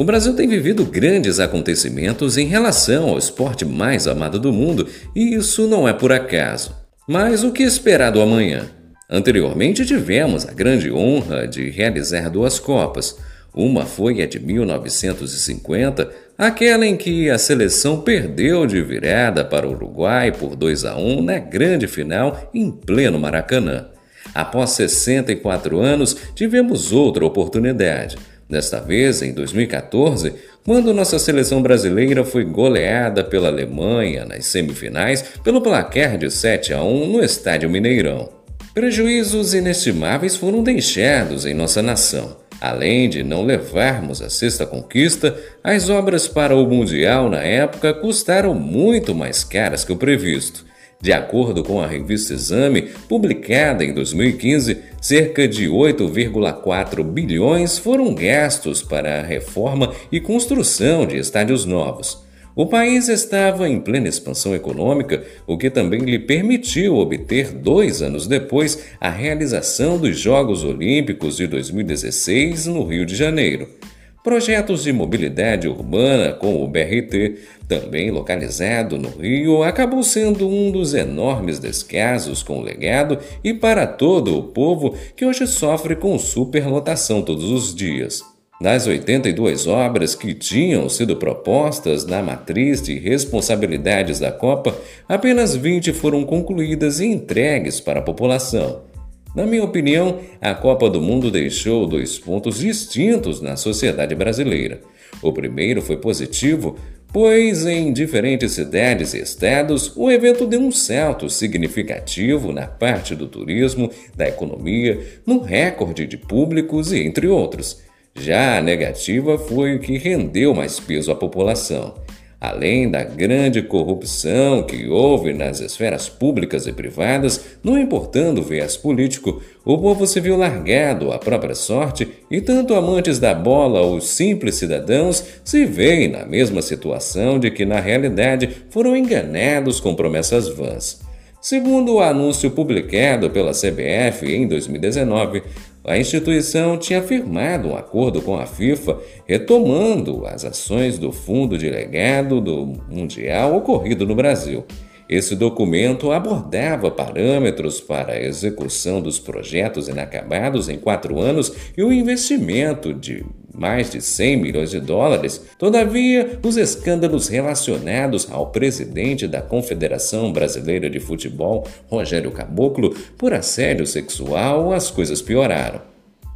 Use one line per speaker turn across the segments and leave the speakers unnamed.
O Brasil tem vivido grandes acontecimentos em relação ao esporte mais amado do mundo e isso não é por acaso. Mas o que esperar do amanhã? Anteriormente tivemos a grande honra de realizar duas Copas. Uma foi a de 1950, aquela em que a seleção perdeu de virada para o Uruguai por 2 a 1 na grande final em pleno Maracanã. Após 64 anos, tivemos outra oportunidade Desta vez, em 2014, quando nossa seleção brasileira foi goleada pela Alemanha nas semifinais pelo placar de 7 a 1 no Estádio Mineirão. Prejuízos inestimáveis foram deixados em nossa nação. Além de não levarmos a sexta conquista, as obras para o Mundial na época custaram muito mais caras que o previsto. De acordo com a revista Exame, publicada em 2015, cerca de 8,4 bilhões foram gastos para a reforma e construção de estádios novos. O país estava em plena expansão econômica, o que também lhe permitiu obter, dois anos depois, a realização dos Jogos Olímpicos de 2016 no Rio de Janeiro. Projetos de mobilidade urbana, com o BRT, também localizado no Rio, acabou sendo um dos enormes descasos com o legado e para todo o povo que hoje sofre com superlotação todos os dias. Das 82 obras que tinham sido propostas na matriz de responsabilidades da Copa, apenas 20 foram concluídas e entregues para a população. Na minha opinião, a Copa do Mundo deixou dois pontos distintos na sociedade brasileira. O primeiro foi positivo, pois em diferentes cidades e estados o evento deu um salto significativo na parte do turismo, da economia, no recorde de públicos e entre outros. Já a negativa foi o que rendeu mais peso à população. Além da grande corrupção que houve nas esferas públicas e privadas, não importando o viés político, o povo se viu largado à própria sorte e tanto amantes da bola ou simples cidadãos se veem na mesma situação de que, na realidade, foram enganados com promessas vãs. Segundo o anúncio publicado pela CBF em 2019, a instituição tinha firmado um acordo com a FIFA retomando as ações do fundo de legado do Mundial ocorrido no Brasil. Esse documento abordava parâmetros para a execução dos projetos inacabados em quatro anos e o investimento de mais de 100 milhões de dólares. Todavia, os escândalos relacionados ao presidente da Confederação Brasileira de Futebol, Rogério Caboclo, por assédio sexual, as coisas pioraram.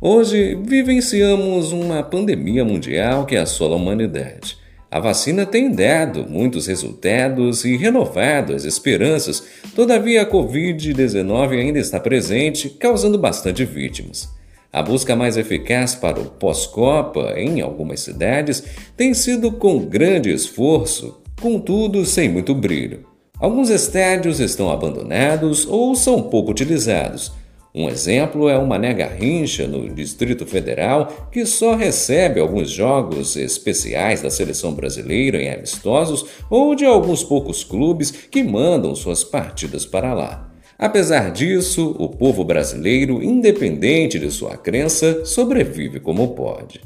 Hoje, vivenciamos uma pandemia mundial que assola a humanidade. A vacina tem dado muitos resultados e renovado as esperanças, todavia a Covid-19 ainda está presente, causando bastante vítimas. A busca mais eficaz para o pós-Copa em algumas cidades tem sido com grande esforço, contudo sem muito brilho. Alguns estádios estão abandonados ou são pouco utilizados, um exemplo é o Mané Garrincha, no Distrito Federal, que só recebe alguns jogos especiais da seleção brasileira em amistosos ou de alguns poucos clubes que mandam suas partidas para lá. Apesar disso, o povo brasileiro, independente de sua crença, sobrevive como pode.